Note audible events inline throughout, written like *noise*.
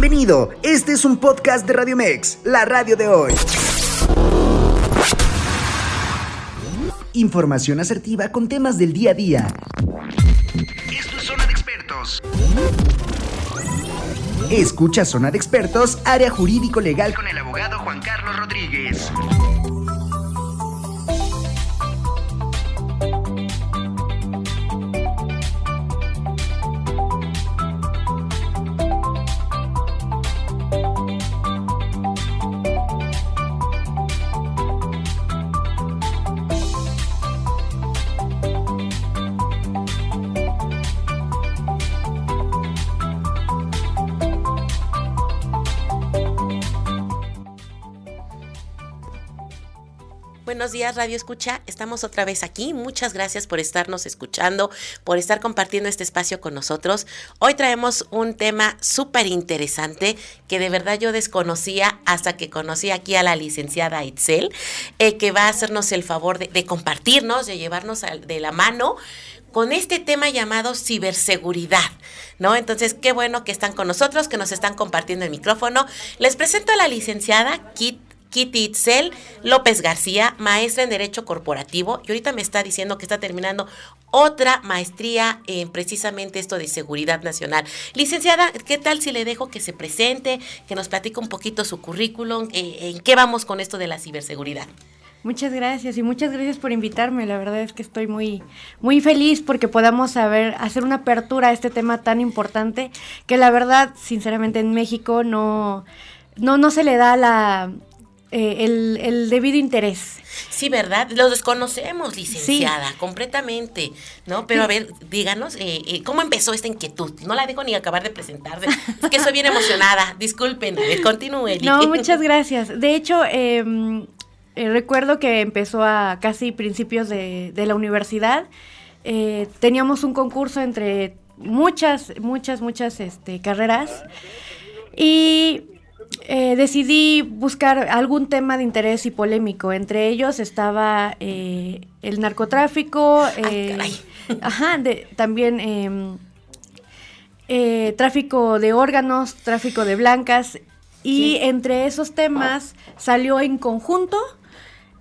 Bienvenido, este es un podcast de Radio Mex, la radio de hoy. Información asertiva con temas del día a día. Esto es Zona de Expertos. Escucha Zona de Expertos, área jurídico legal con el abogado Juan Carlos Rodríguez. Días Radio Escucha. Estamos otra vez aquí. Muchas gracias por estarnos escuchando, por estar compartiendo este espacio con nosotros. Hoy traemos un tema súper interesante que de verdad yo desconocía hasta que conocí aquí a la licenciada Itzel, eh, que va a hacernos el favor de, compartirnos, de llevarnos de la mano con este tema llamado ciberseguridad, ¿no? Entonces, qué bueno que están con nosotros, que nos están compartiendo el micrófono. Les presento a la licenciada Kit Kitty Itzel López García, maestra en Derecho Corporativo, y ahorita me está diciendo que está terminando otra maestría en precisamente esto de seguridad nacional. Licenciada, ¿qué tal si le dejo que se presente, que nos platique un poquito su currículum, eh, en qué vamos con esto de la ciberseguridad? Muchas gracias y muchas gracias por invitarme. La verdad es que estoy muy, muy feliz porque podamos hacer una apertura a este tema tan importante que la verdad, sinceramente, en México no, no, no se le da la, eh, el, debido interés. Sí, ¿verdad? Lo desconocemos, licenciada, completamente, ¿no? Pero a ver, díganos, eh, eh, ¿cómo empezó esta inquietud? No la dejo ni acabar de presentar, es que soy bien emocionada, *laughs* disculpen, continúe. No, muchas gracias. De hecho, em, recuerdo que empezó a casi principios de, de la universidad, teníamos un concurso entre muchas, muchas, muchas este, carreras y eh, decidí buscar algún tema de interés y polémico. Entre ellos estaba eh, el narcotráfico, eh, *laughs* ajá, también em, tráfico de órganos, tráfico de blancas. Y entre esos temas salió en conjunto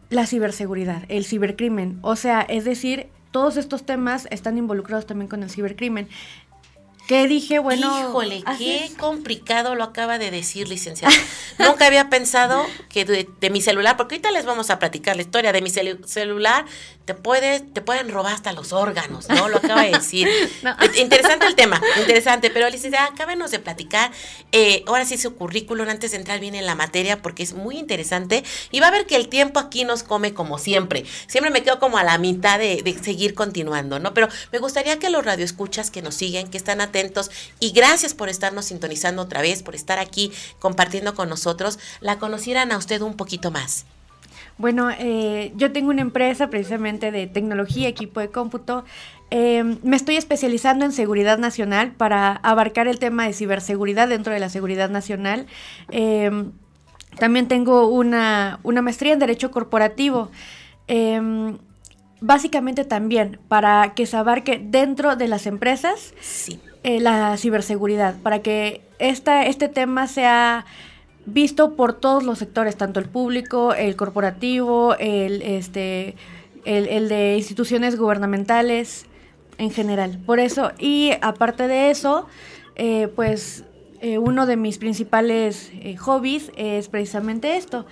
la ciberseguridad, el cibercrimen. O sea, es decir, todos estos temas están involucrados también con el cibercrimen que dije, bueno... Híjole, qué complicado lo acaba de decir, licenciada. *laughs* Nunca había pensado que de, mi celular, porque ahorita les vamos a platicar la historia de mi celular, te, puede, te pueden robar hasta los órganos, ¿no? Lo acaba de decir. *laughs* Interesante el tema, interesante, pero licenciada, acábenos de platicar, eh, ahora sí su currículum antes de entrar bien en la materia, porque es muy interesante, y va a ver que el tiempo aquí nos come como siempre. Siempre me quedo como a la mitad de, de seguir continuando, ¿no? Pero me gustaría que los radioescuchas que nos siguen, que están atentos, y gracias por estarnos sintonizando otra vez, por estar aquí compartiendo con nosotros, la conocieran a usted un poquito más. Bueno, eh, yo tengo una empresa precisamente de tecnología, equipo de cómputo. Eh, me estoy especializando en seguridad nacional para abarcar el tema de ciberseguridad dentro de la seguridad nacional. Eh, también tengo una, una, maestría en Derecho Corporativo básicamente también para que se abarque dentro de las empresas eh, la ciberseguridad, para que esta, este tema sea visto por todos los sectores, tanto el público, el corporativo, el, este, el, de instituciones gubernamentales en general. Por eso, y aparte de eso, eh, pues eh, uno de mis principales hobbies es precisamente esto.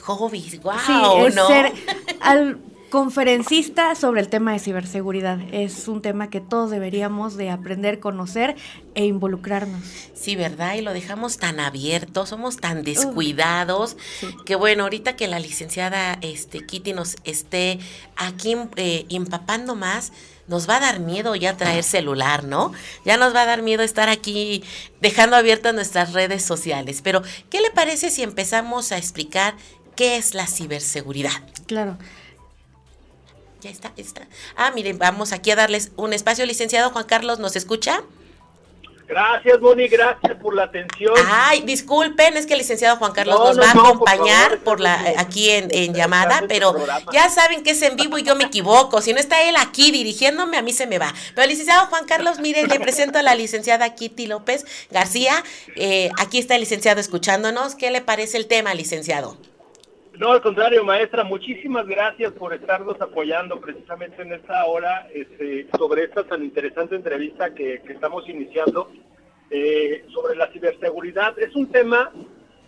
hobbies, wow, ¿no? ser al, conferencista sobre el tema de ciberseguridad. Es un tema que todos deberíamos de aprender, conocer e involucrarnos. Sí, ¿verdad? Y lo dejamos tan abierto, somos tan descuidados, que bueno, ahorita que la licenciada este, Kitty nos esté aquí eh, empapando más, nos va a dar miedo ya traer celular, ¿no? Ya nos va a dar miedo estar aquí dejando abiertas nuestras redes sociales. Pero, ¿qué le parece si empezamos a explicar qué es la ciberseguridad? Claro. Ya está, está. Ah, miren, vamos aquí a darles un espacio. Licenciado Juan Carlos, ¿nos escucha? Gracias, Moni, gracias por la atención. Ay, disculpen, es que el licenciado Juan Carlos nos va a acompañar por, la aquí en, llamada, pero ya saben que es en vivo y yo me equivoco. Si no está él aquí dirigiéndome, a mí se me va. Pero el licenciado Juan Carlos, mire, le presento a la licenciada Kitty López García. Eh, aquí está el licenciado escuchándonos. ¿Qué le parece el tema, licenciado? No, al contrario, maestra, muchísimas gracias por estarnos apoyando precisamente en esta hora este, sobre esta tan interesante entrevista que, estamos iniciando eh, sobre la ciberseguridad. Es un tema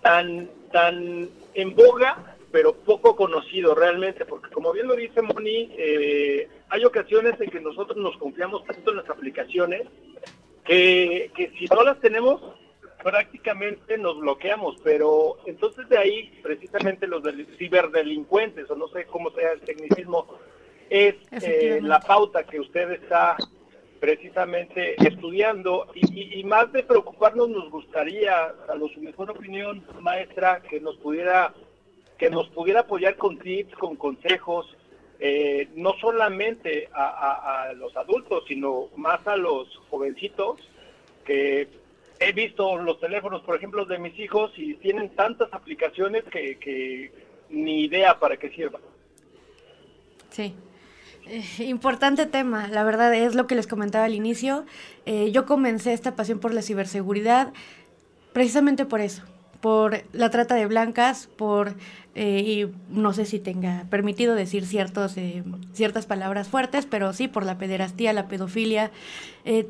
tan, tan en boga, pero poco conocido realmente, porque como bien lo dice Moni, eh, hay ocasiones en que nosotros nos confiamos tanto en las aplicaciones que, que si no las tenemos, prácticamente nos bloqueamos, pero entonces de ahí precisamente los ciberdelincuentes, o no sé cómo sea el tecnicismo, es eh, la pauta que usted está precisamente estudiando. Y, más de preocuparnos nos gustaría, a su mejor opinión, maestra, que nos pudiera que nos pudiera apoyar con tips, con consejos, eh, no solamente a, a los adultos, sino más a los jovencitos que he visto los teléfonos, por ejemplo, de mis hijos y tienen tantas aplicaciones que, ni idea para qué sirvan. Sí. Eh, importante tema, la verdad es lo que les comentaba al inicio. Eh, yo comencé esta pasión por la ciberseguridad precisamente por eso, por la trata de blancas, por, eh, y no sé si tenga permitido decir ciertos, ciertas palabras fuertes, pero sí por la pederastía, la pedofilia.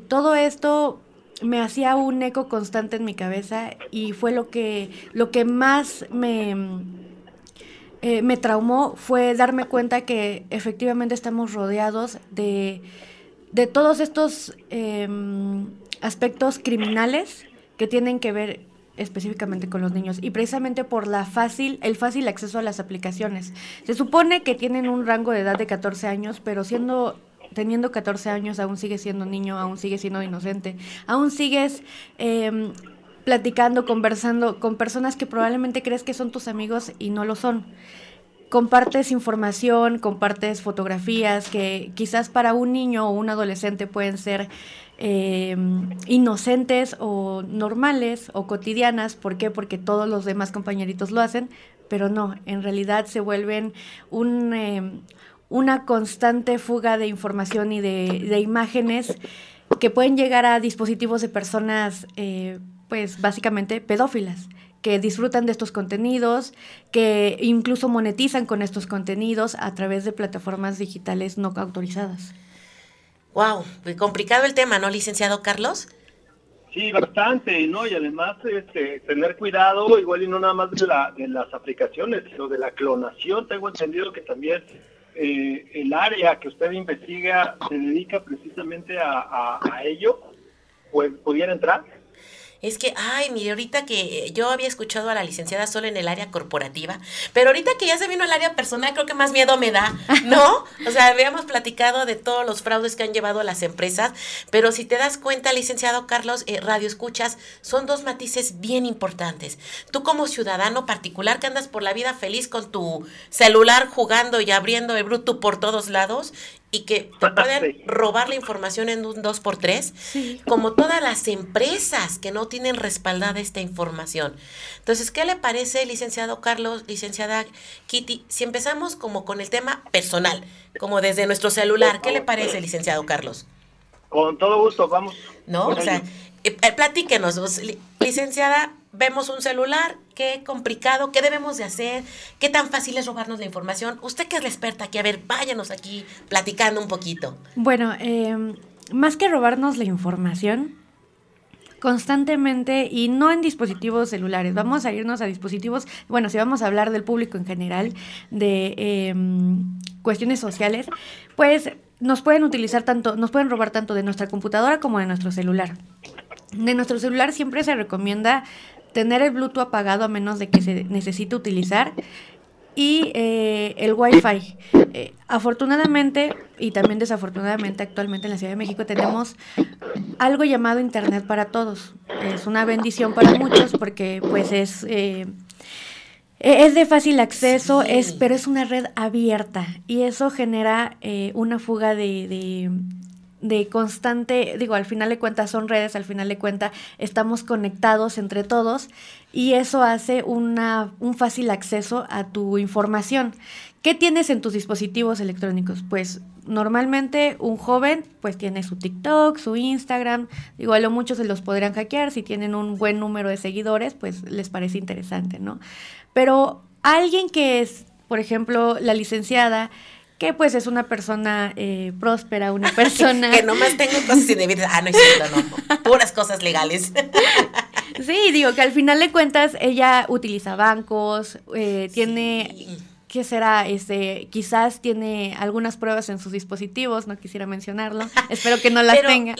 todo esto me hacía un eco constante en mi cabeza y fue lo que, lo que más me, eh, me traumó fue darme cuenta que efectivamente estamos rodeados de, de todos estos em, aspectos criminales que tienen que ver específicamente con los niños y precisamente por la fácil el fácil acceso a las aplicaciones. Se supone que tienen un rango de edad de 14 años, pero siendo teniendo 14 años aún sigues siendo niño, aún sigues siendo inocente, aún sigues em, platicando, conversando con personas que probablemente crees que son tus amigos y no lo son. Compartes información, compartes fotografías que quizás para un niño o un adolescente pueden ser em, inocentes o normales o cotidianas. ¿Por qué? Porque todos los demás compañeritos lo hacen, pero no, en realidad se vuelven un, em, una constante fuga de información y de, imágenes que pueden llegar a dispositivos de personas, eh, pues básicamente pedófilas que disfrutan de estos contenidos, que incluso monetizan con estos contenidos a través de plataformas digitales no autorizadas. Wow, muy complicado el tema, ¿no, licenciado Carlos? Sí, bastante, ¿no? Y además este, tener cuidado, igual y no nada más de, la, de las aplicaciones, sino de la clonación. Tengo entendido que también eh, el área que usted investiga se dedica precisamente a, a ello, pues pudiera entrar. Es que, ay, mire, ahorita que yo había escuchado a la licenciada solo en el área corporativa, pero ahorita que ya se vino al área personal, creo que más miedo me da, ¿no? O sea, habíamos platicado de todos los fraudes que han llevado las empresas, pero si te das cuenta, licenciado Carlos, eh, radio escuchas, son dos matices bien importantes. Tú como ciudadano particular que andas por la vida feliz con tu celular jugando y abriendo el bruto por todos lados, y que te pueden robar la información en un 2x3, como todas las empresas que no tienen respaldada esta información. Entonces, ¿qué le parece, licenciado Carlos, licenciada Kitty, si empezamos como con el tema personal, como desde nuestro celular? ¿Qué le parece, licenciado Carlos? Con todo gusto, vamos. ¿No? O sea, eh, eh, platíquenos, licenciada, vemos un celular, qué complicado, qué debemos de hacer, qué tan fácil es robarnos la información. Usted que es la experta aquí, a ver, váyanos aquí platicando un poquito. Bueno, em, más que robarnos la información, constantemente y no en dispositivos celulares. Vamos a irnos a dispositivos, bueno, si vamos a hablar del público en general, de em, cuestiones sociales, pues nos pueden utilizar tanto, nos pueden robar tanto de nuestra computadora como de nuestro celular. De nuestro celular siempre se recomienda tener el Bluetooth apagado a menos de que se necesite utilizar y eh, el Wi-Fi. Eh, afortunadamente y también desafortunadamente actualmente en la Ciudad de México tenemos algo llamado Internet para todos. Es una bendición para muchos porque pues es... Eh, es de fácil acceso, es, pero es una red abierta y eso genera una fuga de, de constante, digo, al final de cuentas son redes, al final de cuentas estamos conectados entre todos y eso hace una, un fácil acceso a tu información. ¿Qué tienes en tus dispositivos electrónicos? Pues normalmente un joven pues tiene su TikTok, su Instagram, digo, a lo muchos se los podrían hackear, si tienen un buen número de seguidores, pues les parece interesante, ¿no? Pero alguien que es, por ejemplo, la licenciada, que pues es una persona eh, próspera, una *laughs* persona... que, nomás tengo cosas indebidas. Ah, no es cierto, no. Puras cosas legales. *laughs* sí, digo que al final de cuentas ella utiliza bancos, eh, tiene... ¿Qué será? Este, quizás tiene algunas pruebas en sus dispositivos, no quisiera mencionarlo. Espero que no las tenga.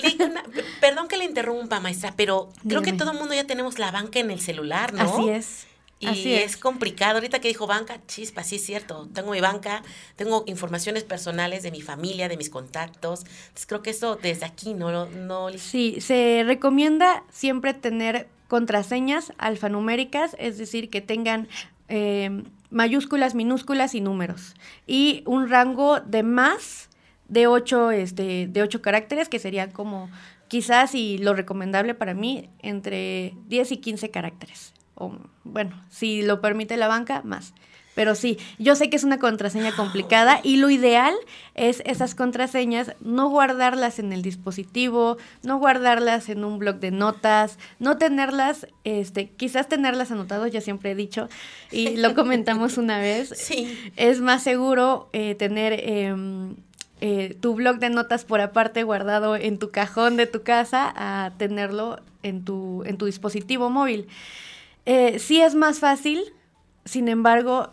perdón que le interrumpa, maestra, pero creo que todo el mundo ya tenemos la banca en el celular, ¿no? Así es. Y es. complicado. Ahorita que dijo banca, chispa, sí es cierto. Tengo mi banca, tengo informaciones personales de mi familia, de mis contactos. Entonces creo que eso desde aquí no... no... Sí, se recomienda siempre tener contraseñas alfanuméricas, es decir, que tengan eh, mayúsculas, minúsculas y números. Y un rango de más de ocho, este, de ocho caracteres, que serían como quizás, y lo recomendable para mí, entre 10 y 15 caracteres o bueno, si lo permite la banca, más. Pero sí, yo sé que es una contraseña complicada y lo ideal es esas contraseñas no guardarlas en el dispositivo, no guardarlas en un blog de notas, no tenerlas, este, quizás tenerlas anotadas, ya siempre he dicho, y lo *laughs* comentamos una vez. Sí. Es más seguro eh, tener em, eh, tu blog de notas por aparte guardado en tu cajón de tu casa a tenerlo en tu, en tu dispositivo móvil. Eh, sí es más fácil, sin embargo,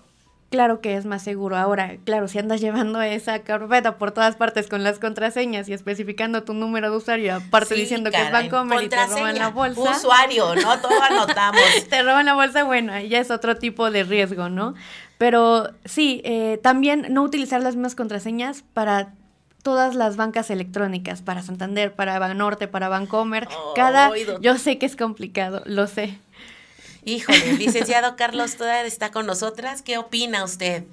claro que es más seguro. Ahora, claro, si andas llevando esa carpeta por todas partes con las contraseñas y especificando tu número de usuario, aparte diciendo que es Bancomer y te roban la bolsa. Usuario, ¿no? Todo anotamos. *laughs* te roban la bolsa, bueno, ya es otro tipo de riesgo, ¿no? Pero sí, eh, también no utilizar las mismas contraseñas para todas las bancas electrónicas, para Santander, para Banorte, para Bancomer. Cada, yo sé que es complicado, lo sé. Híjole, licenciado Carlos todavía está con nosotras. ¿Qué opina usted?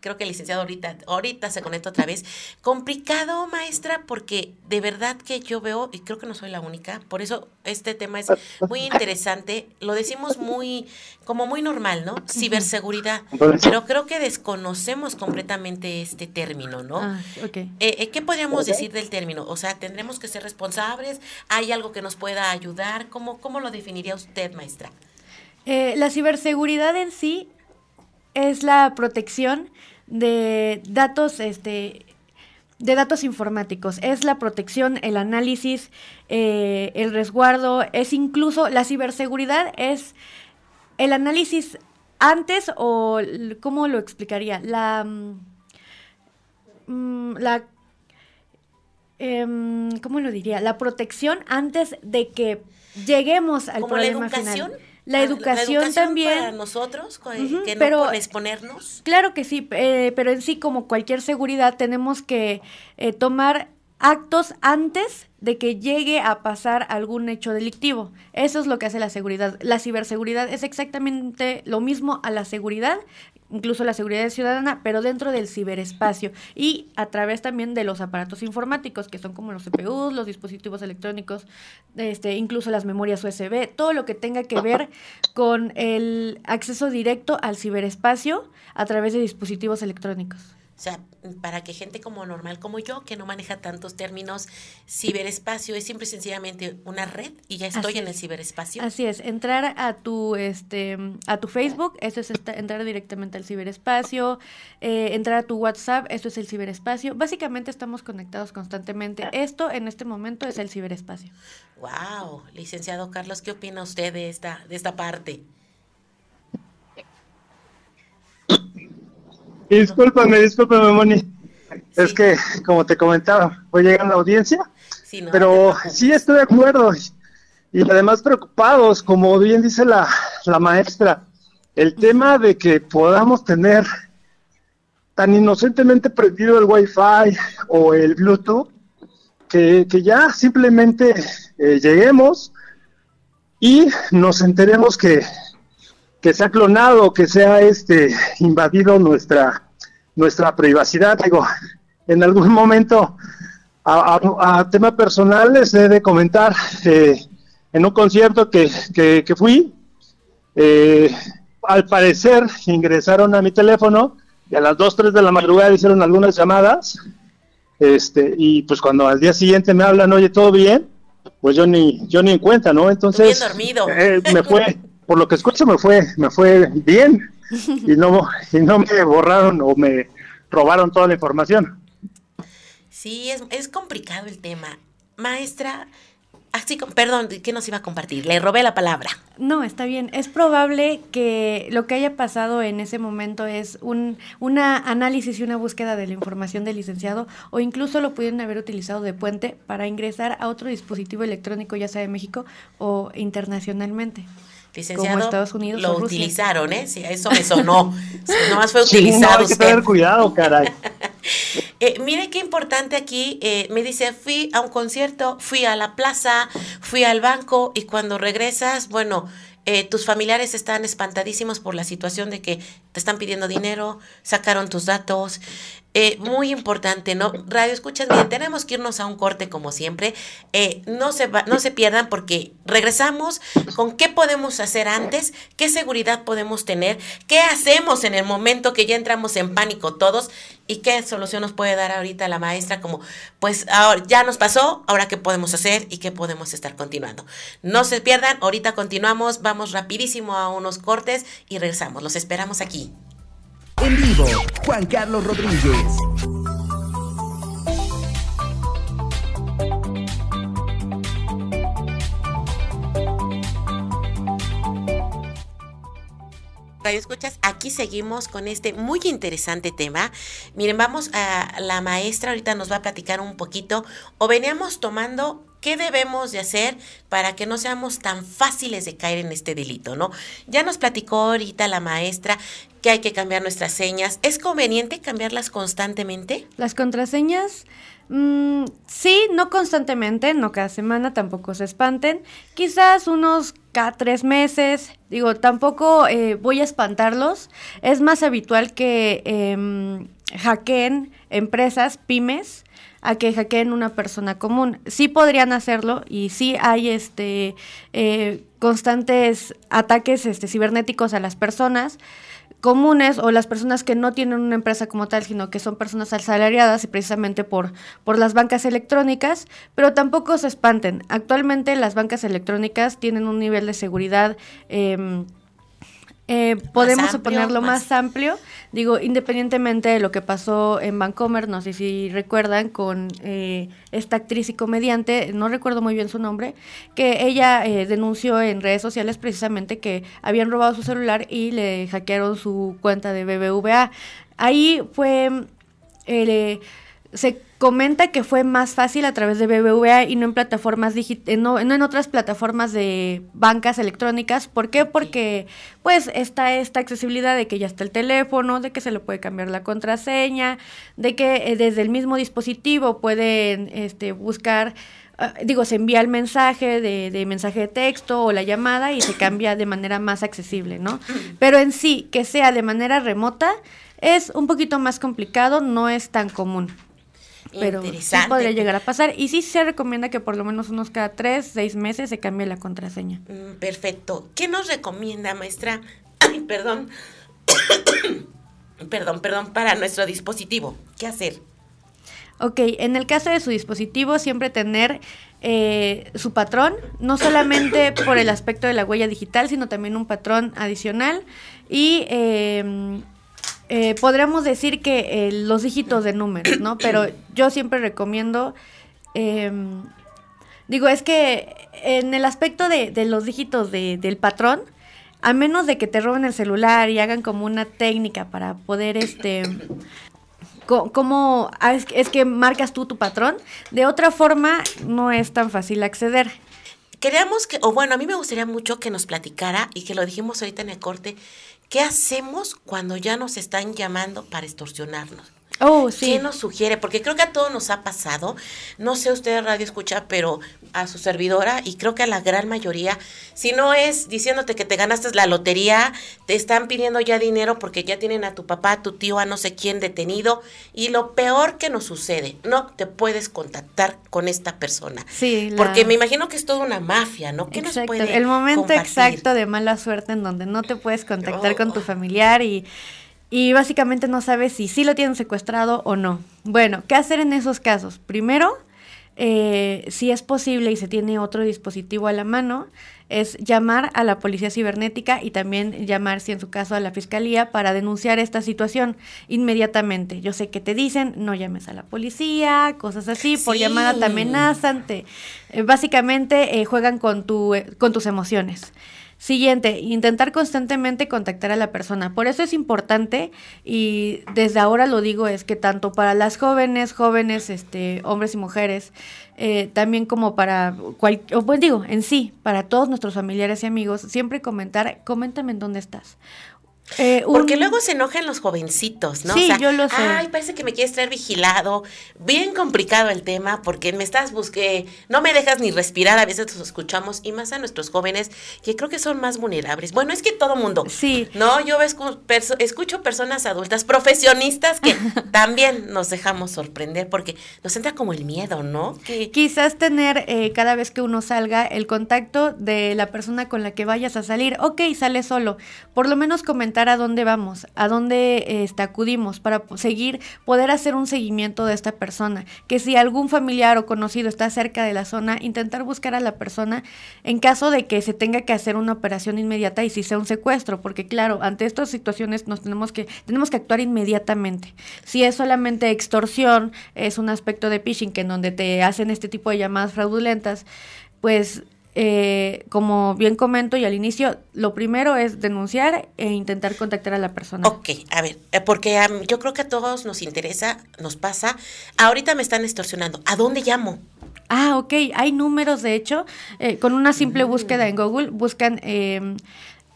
Creo que el licenciado ahorita, ahorita se conecta otra vez. Complicado, maestra, porque de verdad que yo veo, y creo que no soy la única, por eso este tema es muy interesante. Lo decimos muy, como muy normal, ¿no? Ciberseguridad. Pero creo que desconocemos completamente este término, ¿no? Ah, okay. Eh, eh, ¿Qué podríamos decir del término? O sea, ¿tendremos que ser responsables? ¿Hay algo que nos pueda ayudar? ¿Cómo, cómo lo definiría usted, maestra? Eh, la ciberseguridad en sí es la protección de datos, este, de datos informáticos. Es la protección, el análisis, eh, el resguardo, es incluso la ciberseguridad, es el análisis antes o, ¿cómo lo explicaría? La... Mm, la em, ¿Cómo lo diría? La protección antes de que lleguemos al problema final. La educación, también. Para nosotros, que no pero, exponernos. Claro que sí, eh, pero en sí, como cualquier seguridad, tenemos que eh, tomar actos antes de que llegue a pasar algún hecho delictivo. Eso es lo que hace la seguridad. La ciberseguridad es exactamente lo mismo a la seguridad incluso la seguridad ciudadana, pero dentro del ciberespacio y a través también de los aparatos informáticos, que son como los CPUs, los dispositivos electrónicos, este, incluso las memorias USB, todo lo que tenga que ver con el acceso directo al ciberespacio a través de dispositivos electrónicos. O sea, para que gente como normal como yo, que no maneja tantos términos, ciberespacio es siempre sencillamente una red y ya estoy en el ciberespacio. Así es, entrar a tu este a tu Facebook, eso es entrar directamente al ciberespacio, eh, entrar a tu WhatsApp, eso es el ciberespacio. Básicamente estamos conectados constantemente. Esto en este momento es el ciberespacio. Wow, licenciado Carlos, ¿qué opina usted de esta de esta parte? *coughs* Discúlpame, discúlpame, Moni. Es que, como te comentaba, voy llegando a la audiencia, pero sí estoy de acuerdo. Y además preocupados, como bien dice la, la maestra, el tema de que podamos tener tan inocentemente prendido el Wi-Fi o el Bluetooth, que, que ya simplemente eh, lleguemos y nos enteremos que que se ha clonado, que se ha este, invadido nuestra, nuestra privacidad. Digo, en algún momento, a, tema personal, les he de comentar, eh, en un concierto que, que, fui, eh, al parecer ingresaron a mi teléfono y a las 2, 3 de la madrugada hicieron algunas llamadas, este, y pues cuando al día siguiente me hablan, oye, ¿todo bien? Pues yo ni, yo ni en cuenta, ¿no? Entonces, dormido. Eh, me fue, por lo que escucho, me fue, me fue bien y no, y no me borraron o me robaron toda la información. Sí, es, es complicado el tema. Maestra, Así, perdón, ¿qué nos iba a compartir? Le robé la palabra. No, está bien. Es probable que lo que haya pasado en ese momento es un una análisis y una búsqueda de la información del licenciado o incluso lo pudieron haber utilizado de puente para ingresar a otro dispositivo electrónico, ya sea de México o internacionalmente. Licenciado, como Estados Unidos lo utilizaron, ¿eh? Sí, eso me sonó. *laughs* Nomás fue utilizado. hay que tener cuidado, caray. *laughs* Eh, mire qué importante aquí, eh, me dice, fui a un concierto, fui a la plaza, fui al banco y cuando regresas, bueno, eh, tus familiares están espantadísimos por la situación de que te están pidiendo dinero, sacaron tus datos, eh, muy importante, ¿no? Radio escuchas bien, tenemos que irnos a un corte como siempre. Eh, no, se no se pierdan porque regresamos. Con qué podemos hacer antes, qué seguridad podemos tener, qué hacemos en el momento que ya entramos en pánico todos y qué solución nos puede dar ahorita la maestra como, pues ahora ya nos pasó, ahora qué podemos hacer y qué podemos estar continuando. No se pierdan, ahorita continuamos, vamos rapidísimo a unos cortes y regresamos. Los esperamos aquí. En vivo, Juan Carlos Rodríguez. Radio Escuchas, aquí seguimos con este muy interesante tema. Miren, vamos a la maestra, ahorita nos va a platicar un poquito, o veníamos tomando ¿Qué debemos de hacer para que no seamos tan fáciles de caer en este delito, no? Ya nos platicó ahorita la maestra que hay que cambiar nuestras señas. ¿Es conveniente cambiarlas constantemente? Las contraseñas, mm, sí, no constantemente, no cada semana, tampoco se espanten. Quizás unos cada tres meses, digo, tampoco eh, voy a espantarlos. Es más habitual que eh, hackeen empresas, pymes, a que hackeen una persona común. Sí podrían hacerlo y sí hay este eh, constantes ataques este, cibernéticos a las personas comunes o las personas que no tienen una empresa como tal, sino que son personas asalariadas y precisamente por, por las bancas electrónicas, pero tampoco se espanten. Actualmente las bancas electrónicas tienen un nivel de seguridad eh, eh, podemos ponerlo más... amplio. Digo, independientemente de lo que pasó en Vancomer, no sé si recuerdan, con eh, esta actriz y comediante, no recuerdo muy bien su nombre, que ella eh, denunció en redes sociales precisamente que habían robado su celular y le hackearon su cuenta de BBVA. Ahí fue... se comenta que fue más fácil a través de BBVA y no en plataformas eh, no, en otras plataformas de bancas electrónicas. ¿Por qué? Porque pues está esta accesibilidad de que ya está el teléfono, de que se le puede cambiar la contraseña, de que eh, desde el mismo dispositivo pueden este, buscar ah, digo, se envía el mensaje de, de, mensaje de texto o la llamada y se cambia de manera más accesible, ¿no? Pero en sí, que sea de manera remota, es un poquito más complicado, no es tan común pero sí podría llegar a pasar. Y sí se recomienda que por lo menos unos cada tres, seis meses se cambie la contraseña. Mm, perfecto. ¿Qué nos recomienda, maestra? *coughs* Ay, perdón. *coughs* perdón, perdón, para nuestro dispositivo. ¿Qué hacer? Ok, en el caso de su dispositivo, siempre tener eh, su patrón, no solamente *coughs* por el aspecto de la huella digital, sino también un patrón adicional. Y eh, eh, podríamos decir que eh, los dígitos de números, ¿no? *clears throat* Pero yo siempre recomiendo, em, digo, es que en el aspecto de, los dígitos del patrón, a menos de que te roben el celular y hagan como una técnica para poder, este, como ah, es que marcas tú tu patrón, de otra forma no es tan fácil acceder. Queríamos que, o bueno, a mí me gustaría mucho que nos platicara y que lo dijimos ahorita en el corte, ¿Qué hacemos cuando ya nos están llamando para extorsionarnos? Oh, sí. ¿Qué nos sugiere? Porque creo que a todos nos ha pasado. No sé usted radio escucha, pero a su servidora y creo que a la gran mayoría, si no es diciéndote que te ganaste la lotería, te están pidiendo ya dinero porque ya tienen a tu papá, a tu tío, a no sé quién detenido y lo peor que nos sucede, no te puedes contactar con esta persona. Sí. Porque me imagino que es toda una mafia, ¿no? ¿Qué nos puede El momento exacto de mala suerte en donde no te puedes contactar con tu oh. familiar y y básicamente no sabes si sí lo tienen secuestrado o no. Bueno, ¿qué hacer en esos casos? Primero, eh, si es posible y se tiene otro dispositivo a la mano, es llamar a la policía cibernética y también llamar, si en su caso, a la fiscalía para denunciar esta situación inmediatamente. Yo sé que te dicen, no llames a la policía, cosas así, por llamada te amenazan, te, eh, básicamente eh, juegan con, tu, con tus emociones. Siguiente, intentar constantemente contactar a la persona. Por eso es importante y desde ahora lo digo es que tanto para las jóvenes, jóvenes, este, hombres y mujeres, eh, también como para cual, pues digo, en sí, para todos nuestros familiares y amigos, siempre comentar, coméntame en dónde estás. Eh, Porque luego se enojan los jovencitos, ¿no? Sí, yo lo sé. Ay, parece que me quieres traer vigilado. Bien complicado el tema porque me estás busque, no me dejas ni respirar. A veces los escuchamos y más a nuestros jóvenes que creo que son más vulnerables. Bueno, es que todo mundo. Sí. No, yo escucho personas adultas, profesionistas que *laughs* también nos dejamos sorprender porque nos entra como el miedo, ¿no? Que... Quizás tener eh, cada vez que uno salga el contacto de la persona con la que vayas a salir. Ok, sale solo. Por lo menos comentar a dónde vamos, a dónde este, acudimos para seguir, poder hacer un seguimiento de esta persona. Que si algún familiar o conocido está cerca de la zona, intentar buscar a la persona en caso de que se tenga que hacer una operación inmediata y si sea un secuestro, porque claro, ante estas situaciones nos tenemos que, tenemos que actuar inmediatamente. Si es solamente extorsión, es un aspecto de phishing que en donde te hacen este tipo de llamadas fraudulentas, pues eh, como bien comento y al inicio, lo primero es denunciar e intentar contactar a la persona. Ok, a ver, eh, porque yo creo que a todos nos interesa, nos pasa. Ahorita me están extorsionando. ¿A dónde llamo? Ah, ok, hay números, de hecho, eh, con una simple mm. búsqueda en Google, buscan em,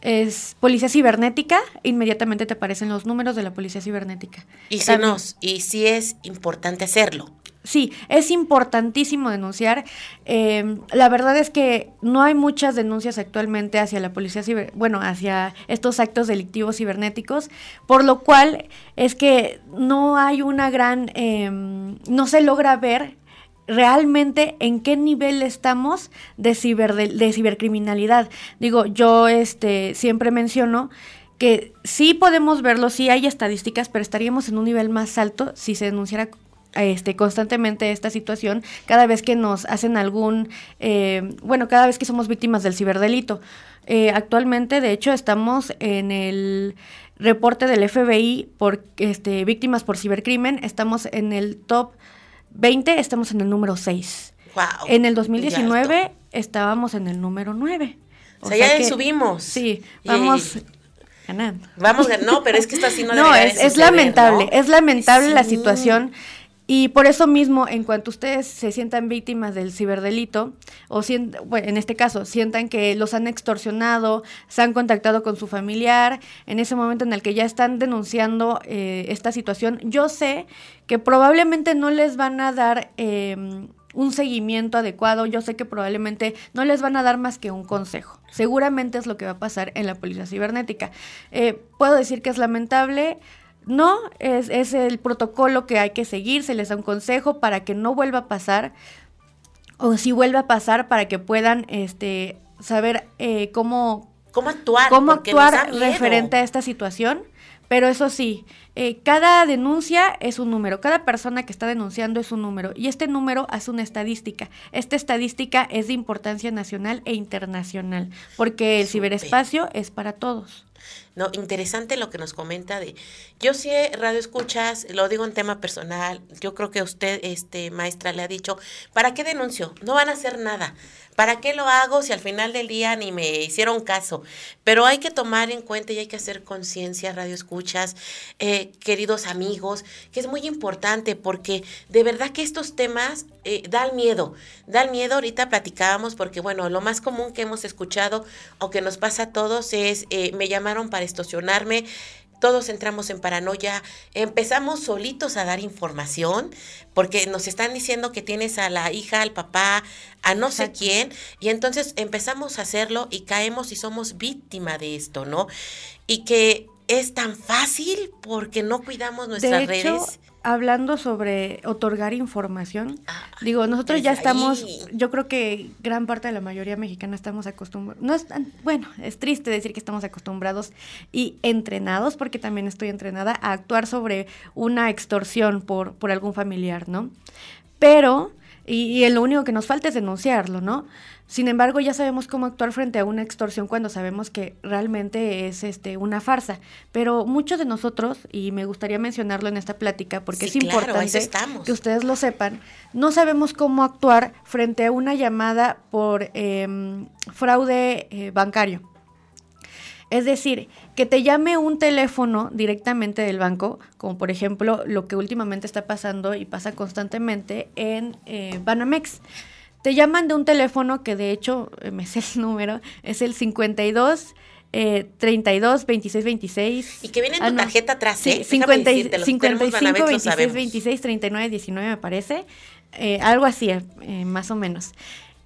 es policía cibernética, inmediatamente te aparecen los números de la policía cibernética. Y si, nos, y si es importante hacerlo. Sí, es importantísimo denunciar. Em, la verdad es que no hay muchas denuncias actualmente hacia la policía ciber, bueno, hacia estos actos delictivos cibernéticos, por lo cual es que no hay una gran, em, no se logra ver realmente en qué nivel estamos de, ciber, de, cibercriminalidad. Digo, yo este, siempre menciono que sí podemos verlo, sí hay estadísticas, pero estaríamos en un nivel más alto si se denunciara este, constantemente esta situación cada vez que nos hacen algún, eh, bueno, cada vez que somos víctimas del ciberdelito. Eh, actualmente, de hecho, estamos en el reporte del FBI por este, víctimas por cibercrimen, estamos en el top 20, estamos en el número 6. Wow, en el 2019 estábamos en el número 9. O, sea, ya subimos. Sí, vamos... Ganando. Vamos, no, pero es que esto así no, *laughs* no es, es lamentable, es lamentable la situación y por eso mismo, en cuanto ustedes se sientan víctimas del ciberdelito, o en este caso, sientan que los han extorsionado, se han contactado con su familiar, en ese momento en el que ya están denunciando eh, esta situación, yo sé que probablemente no les van a dar em, un seguimiento adecuado, yo sé que probablemente no les van a dar más que un consejo. Seguramente es lo que va a pasar en la policía cibernética. Eh, puedo decir que es lamentable no, es, es el protocolo que hay que seguir, se les da un consejo para que no vuelva a pasar, o si vuelve a pasar, para que puedan este, saber eh, cómo, cómo actuar, cómo actuar referente a esta situación. Pero eso sí, eh, cada denuncia es un número, cada persona que está denunciando es un número y este número hace una estadística. Esta estadística es de importancia nacional e internacional porque el ciberespacio es para todos. No, interesante lo que nos comenta de, yo sí radio escuchas, lo digo en tema personal, yo creo que usted, este maestra, le ha dicho, ¿para qué denuncio? No van a hacer nada. ¿Para qué lo hago si al final del día ni me hicieron caso? Pero hay que tomar en cuenta y hay que hacer conciencia, radio escuchas, eh, queridos amigos, que es muy importante porque de verdad que estos temas eh, dan miedo, dan miedo. Ahorita platicábamos porque, bueno, lo más común que hemos escuchado o que nos pasa a todos es, eh, me llamaron para extorsionarme todos entramos en paranoia, empezamos solitos a dar información, porque nos están diciendo que tienes a la hija, al papá, a no sé quién, y entonces empezamos a hacerlo y caemos y somos víctima de esto, ¿no? Y que es tan fácil porque no cuidamos nuestras de hecho, redes. Hablando sobre otorgar información, ah, digo, nosotros ya estamos, yo creo que gran parte de la mayoría mexicana estamos acostumbrados, no es bueno, es triste decir que estamos acostumbrados y entrenados, porque también estoy entrenada a actuar sobre una extorsión por, por algún familiar, ¿no? Pero, y, y lo único que nos falta es denunciarlo, ¿no? Sin embargo, ya sabemos cómo actuar frente a una extorsión cuando sabemos que realmente es este una farsa. Pero muchos de nosotros, y me gustaría mencionarlo en esta plática porque es importante que ustedes lo sepan, no sabemos cómo actuar frente a una llamada por em, fraude eh, bancario. Es decir, que te llame un teléfono directamente del banco, como por ejemplo lo que últimamente está pasando y pasa constantemente en eh, Banamex. Te llaman de un teléfono que de hecho, eh, me sé el *laughs* número, es el 52 eh, 32 26 26. Y que viene en tu ah, tarjeta atrás, sí, ¿eh? 50, 55 26 26 39 19 me parece. Eh, algo así, eh, más o menos.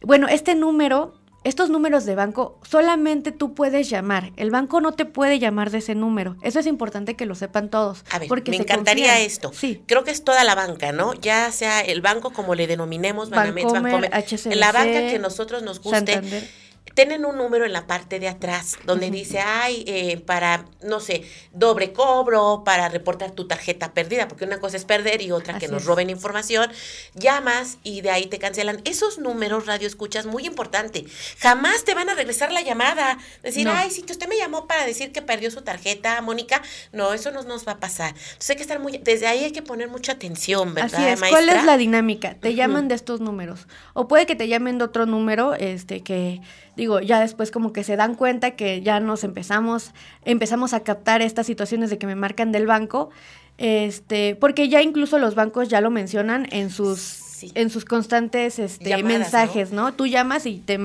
Bueno, este número estos números de banco solamente tú puedes llamar. El banco no te puede llamar de ese número. Eso es importante que lo sepan todos. A ver, porque me encantaría esto. Sí. Creo que es toda la banca, ¿no? Ya sea el banco como le denominemos, Bancomer, la banca que nosotros nos guste. Santander tienen un número en la parte de atrás donde dice, ay, eh, para, no sé, doble cobro, para reportar tu tarjeta perdida, porque una cosa es perder y otra que nos roben información, llamas y de ahí te cancelan. Esos números, radio escuchas, muy importante. Jamás te van a regresar la llamada. Decir, ay, sí, que usted me llamó para decir que perdió su tarjeta, Mónica. No, eso no nos va a pasar. Entonces hay que estar muy, desde ahí hay que poner mucha atención, ¿verdad? Así es. ¿Cuál es la dinámica? Te llaman de estos números. O puede que te llamen de otro número, este, que digo, ya después como que se dan cuenta que ya nos empezamos, empezamos a captar estas situaciones de que me marcan del banco, este, porque ya incluso los bancos ya lo mencionan en sus, en sus constantes este, mensajes, ¿no? Tú llamas y te,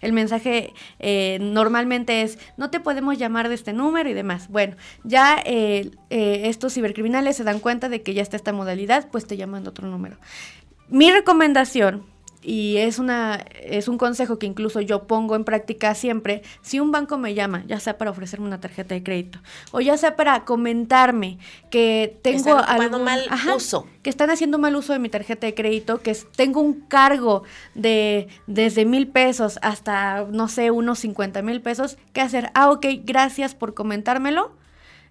el mensaje eh, normalmente es, no te podemos llamar de este número y demás. Bueno, ya eh, eh, estos cibercriminales se dan cuenta de que ya está esta modalidad, pues te llaman de otro número. Mi recomendación y es una es un consejo que incluso yo pongo en práctica siempre, si un banco me llama, ya sea para ofrecerme una tarjeta de crédito o ya sea para comentarme que tengo algún mal uso, que están haciendo mal uso de mi tarjeta de crédito, que tengo un cargo de desde mil pesos hasta no sé unos cincuenta mil pesos, ¿qué hacer? Ah, ok, gracias por comentármelo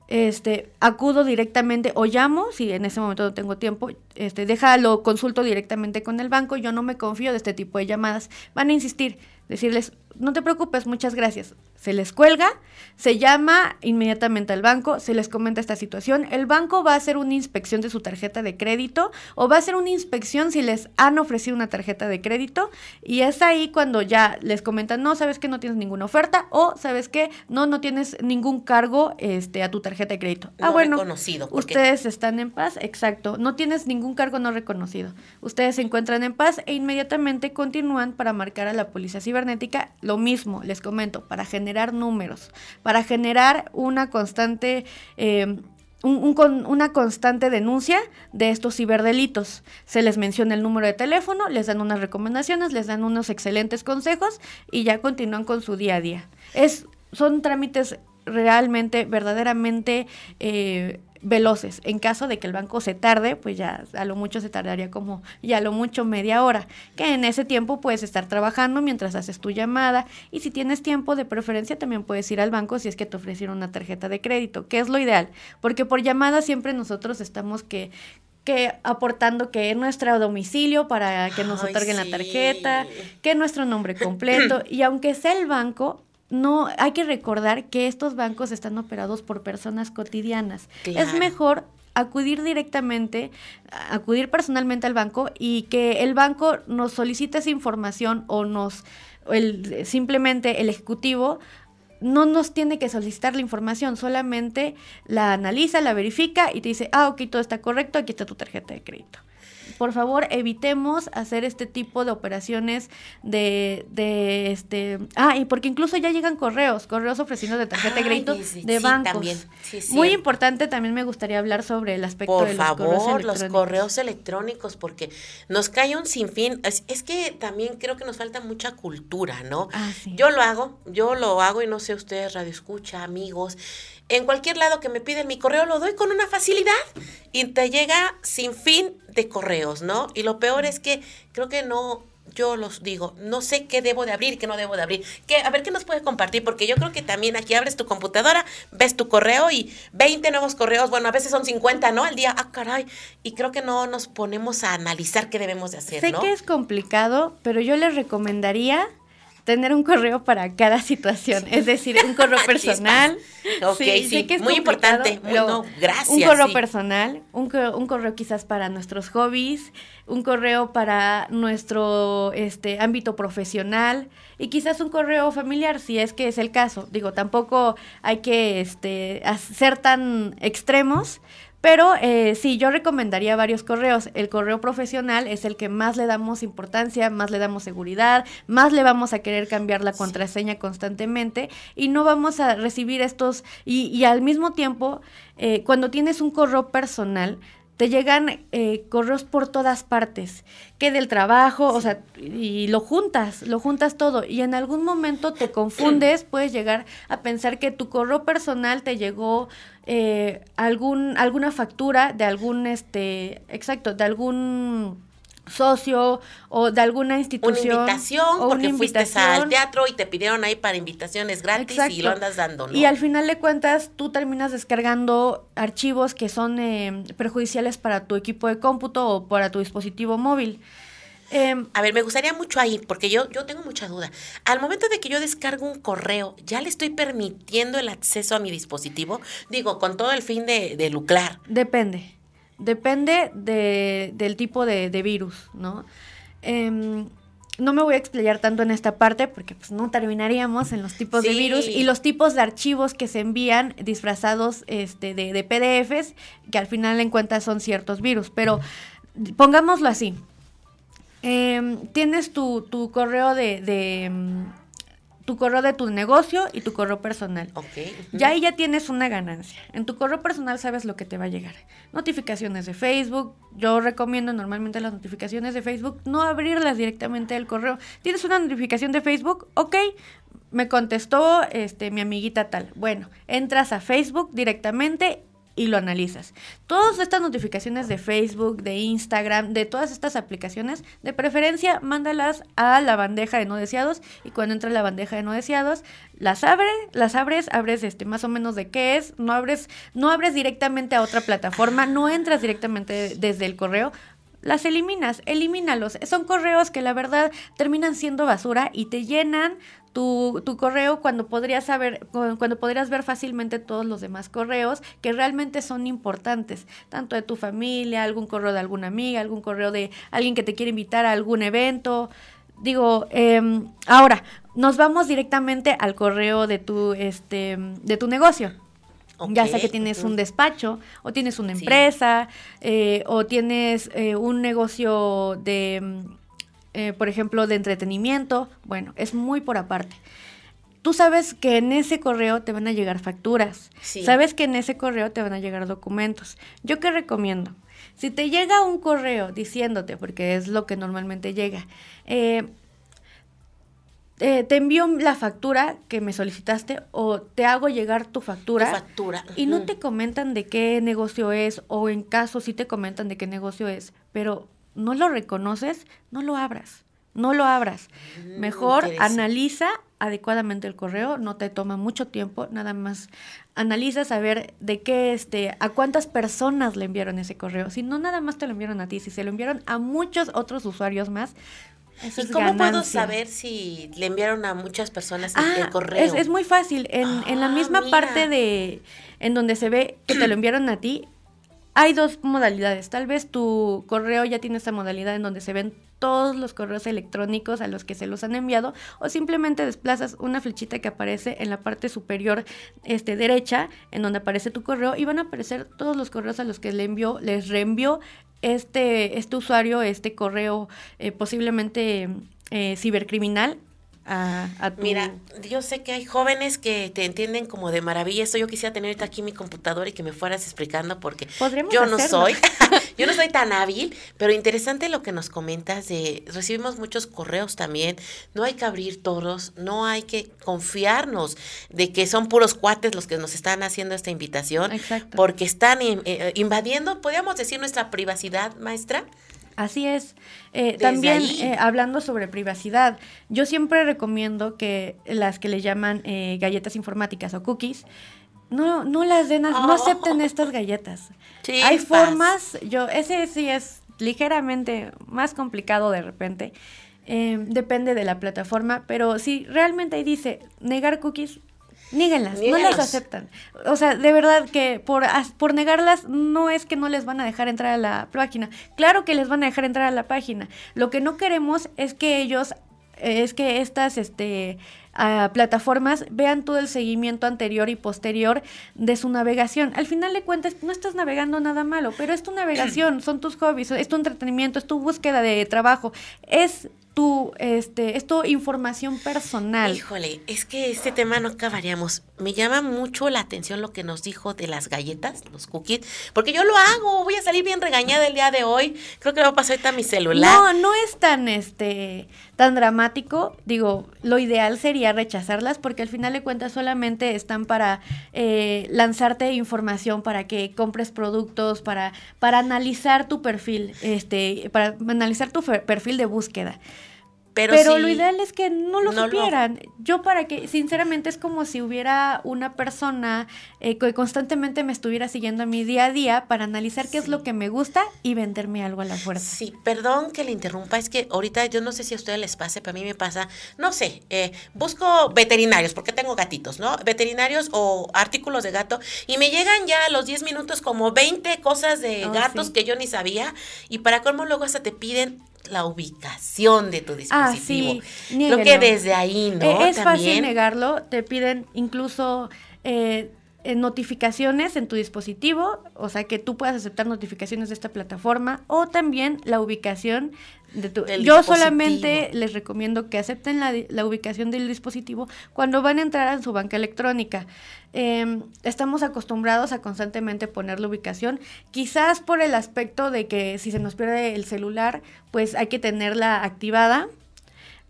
este, acudo directamente o llamo, si en ese momento no tengo tiempo, este, déjalo, consulto directamente con el banco, yo no me confío de este tipo de llamadas, van a insistir, decirles, no te preocupes, muchas gracias, se les cuelga, se llama inmediatamente al banco, se les comenta esta situación, el banco va a hacer una inspección de su tarjeta de crédito o va a hacer una inspección si les han ofrecido una tarjeta de crédito. Y es ahí cuando ya les comentan, no, sabes que no tienes ninguna oferta o sabes que no, no tienes ningún cargo este, a tu tarjeta de crédito. ah, bueno, reconocido, ustedes están en paz, exacto, no tienes ningún cargo no reconocido. Ustedes se encuentran en paz e inmediatamente continúan para marcar a la policía cibernética. Lo mismo, les comento, para generar números, para generar una constante... Eh, una constante denuncia de estos ciberdelitos. Se les menciona el número de teléfono, les dan unas recomendaciones, les dan unos excelentes consejos y ya continúan con su día a día. Es, son trámites realmente, verdaderamente eh, veloces. En caso de que el banco se tarde, pues ya a lo mucho se tardaría como ya a lo mucho media hora, que en ese tiempo puedes estar trabajando mientras haces tu llamada y si tienes tiempo de preferencia también puedes ir al banco si es que te ofrecieron una tarjeta de crédito, que es lo ideal, porque por llamada siempre nosotros estamos que que aportando que es nuestro domicilio para que nos otorguen la tarjeta, que nuestro nombre completo. *clears throat* Y aunque sea el banco, no hay que recordar que estos bancos están operados por personas cotidianas. Es mejor acudir directamente, acudir personalmente al banco y que el banco nos solicite esa información o nos el, simplemente el ejecutivo no nos tiene que solicitar la información, solamente la analiza, la verifica y te dice, ah, ok, todo está correcto, aquí está tu tarjeta de crédito. Por favor, evitemos hacer este tipo de operaciones de, de este, ah, y porque incluso ya llegan correos, correos ofreciendo de tarjeta de crédito de bancos. Muy importante, también me gustaría hablar sobre el aspecto de los correos electrónicos. los correos electrónicos, porque nos cae un sinfín. Es, es que también creo que nos falta mucha cultura, ¿no? Ah, yo lo hago, yo lo hago y no sé ustedes, radio escucha, amigos en cualquier lado que me piden mi correo lo doy con una facilidad y te llega sin fin de correos, ¿no? Y lo peor es que creo que no, yo los digo, no sé qué debo de abrir y qué no debo de abrir. ¿Qué, a ver qué nos puede compartir, porque yo creo que también aquí abres tu computadora, ves tu correo y 20 nuevos correos, bueno, a veces son 50, ¿no? Al día, ah, caray. Y creo que no nos ponemos a analizar qué debemos de hacer, sé que es complicado, pero yo les recomendaría tener un correo para cada situación, es decir, un correo *laughs* personal. ok, sí, que es muy importante, muy, gracias. Un correo personal, un, un, correo quizás para nuestros hobbies, un correo para nuestro este ámbito profesional y quizás un correo familiar si es que es el caso. Digo, tampoco hay que este ser tan extremos, pero eh, sí, yo recomendaría varios correos. El correo profesional es el que más le damos importancia, más le damos seguridad, más le vamos a querer cambiar la contraseña constantemente y no vamos a recibir estos... Y, y al mismo tiempo, eh, cuando tienes un correo personal, te llegan eh, correos por todas partes, que del trabajo, o sea, y lo juntas, lo juntas todo, y en algún momento te confundes, *clears throat* puedes llegar a pensar que tu correo personal te llegó eh, algún, alguna factura de algún, este, exacto, de algún socio o de alguna institución. Una invitación, porque fuiste al teatro y te pidieron ahí para invitaciones gratis y lo andas dando, Y al final de cuentas, tú terminas descargando archivos que son eh, perjudiciales para tu equipo de cómputo o para tu dispositivo móvil. Em, a ver, me gustaría mucho ahí, porque yo, yo tengo mucha duda. Al momento de que yo descargo un correo, ¿ya le estoy permitiendo el acceso a mi dispositivo? Digo, con todo el fin de, de lucrar. Depende. Depende de, del tipo de, virus, ¿no? Em, no me voy a explayar tanto en esta parte porque pues no terminaríamos en los tipos de virus y los tipos de archivos que se envían disfrazados este, de, de PDFs que al final en cuenta son ciertos virus. Pero pongámoslo así. Em, tienes tu, tu correo de, de tu correo de tu negocio y tu correo personal. Okay. Ya ahí ya tienes una ganancia. En tu correo personal sabes lo que te va a llegar. Notificaciones de Facebook. Yo recomiendo normalmente las notificaciones de Facebook no abrirlas directamente del correo. ¿Tienes una notificación de Facebook? Ok. Me contestó este, mi amiguita tal. Bueno, entras a Facebook directamente y lo analizas. Todas estas notificaciones de Facebook, de Instagram, de todas estas aplicaciones, de preferencia, mándalas a la bandeja de no deseados y cuando entra la bandeja de no deseados, las abre, las abres, abres este más o menos de qué es, no abres, no abres directamente a otra plataforma, no entras directamente desde el correo, las eliminas, elimínalos. Son correos que la verdad terminan siendo basura y te llenan tu, tu, correo cuando podrías saber, cuando podrías ver fácilmente todos los demás correos que realmente son importantes, tanto de tu familia, algún correo de alguna amiga, algún correo de alguien que te quiere invitar a algún evento. Digo, em, ahora, nos vamos directamente al correo de tu, este, de tu negocio. Ya sea que tienes un despacho, o tienes una empresa, eh, o tienes eh, un negocio de, eh, por ejemplo, de entretenimiento. Bueno, es muy por aparte. Tú sabes que en ese correo te van a llegar facturas. Sabes que en ese correo te van a llegar documentos. ¿Yo qué recomiendo? Si te llega un correo diciéndote, porque es lo que normalmente llega, eh, te envío la factura que me solicitaste o te hago llegar tu factura. factura. Y no te comentan de qué negocio es o en caso sí te comentan de qué negocio es, pero no lo reconoces, no lo abras. No lo abras. Mm, Mejor analiza adecuadamente el correo, no te toma mucho tiempo, nada más analiza saber de qué este a cuántas personas le enviaron ese correo. Si no nada más te lo enviaron a ti, si se lo enviaron a muchos otros usuarios más, ¿Y cómo puedo saber si le enviaron a muchas personas el ah, correo? Es, muy fácil. En, en la ah, misma parte de en donde se ve que te lo *clears throat* enviaron a ti, hay dos modalidades. Tal vez tu correo ya tiene esta modalidad en donde se ven todos los correos electrónicos a los que se los han enviado o simplemente desplazas una flechita que aparece en la parte superior este, derecha en donde aparece tu correo y van a aparecer todos los correos a los que le envió, les reenvió este, este usuario, este correo eh, posiblemente eh, cibercriminal a, Mira, yo sé que hay jóvenes que te entienden como de maravilla. Esto yo quisiera tener aquí mi computadora y que me fueras explicando porque yo no soy, *laughs* *laughs* yo no soy tan hábil, pero interesante lo que nos comentas de recibimos muchos correos también. No hay que abrir todos, no hay que confiarnos de que son puros cuates los que nos están haciendo esta invitación, porque están eh, invadiendo, podríamos decir, nuestra privacidad, maestra. Así es. Eh, también eh, hablando sobre privacidad, yo siempre recomiendo que las que le llaman eh, galletas informáticas o cookies, no, no las den, no oh. acepten estas galletas. *laughs* Hay formas, yo, ese sí es ligeramente más complicado de repente. depende de la plataforma, pero si realmente ahí dice negar cookies, Níguenlas, no las aceptan. O sea, de verdad que por, por negarlas no es que no les van a dejar entrar a la página. Claro que les van a dejar entrar a la página. Lo que no queremos es que ellos, es que estas este, plataformas vean todo el seguimiento anterior y posterior de su navegación. Al final de cuentas, no estás navegando nada malo, pero es tu navegación, son tus hobbies, es tu entretenimiento, es tu búsqueda de trabajo. Es tu, este, es tu información personal. Híjole, es que este tema no acabaríamos. Me llama mucho la atención lo que nos dijo de las galletas, los cookies, porque yo lo hago, voy a salir bien regañada el día de hoy. Creo que me va a pasar ahorita mi celular. No, no es tan, este, tan dramático. Digo, lo ideal sería rechazarlas porque al final de cuentas solamente están para eh, lanzarte información para que compres productos, para, para analizar tu perfil, este, para analizar tu perfil de búsqueda. Pero, lo ideal es que no lo supieran. Yo para que, sinceramente, es como si hubiera una persona eh, que constantemente me estuviera siguiendo a mi día a día para analizar qué es lo que me gusta y venderme algo a la fuerza. Sí, perdón que le interrumpa, es que ahorita yo no sé si a ustedes les pase, para mí me pasa, no sé, eh, busco veterinarios, porque tengo gatitos, ¿no? Veterinarios o artículos de gato, y me llegan ya a los 10 minutos como 20 cosas de oh, gatos que yo ni sabía, y para cómo luego hasta te piden la ubicación de tu ah, dispositivo. Creo que desde ahí, ¿no? Eh, es fácil negarlo, te piden incluso eh, notificaciones en tu dispositivo, o sea que tú puedas aceptar notificaciones de esta plataforma o también la ubicación de tu... Yo solamente les recomiendo que acepten la, ubicación del dispositivo cuando van a entrar en su banca electrónica. Em, estamos acostumbrados a constantemente poner la ubicación, quizás por el aspecto de que si se nos pierde el celular, pues hay que tenerla activada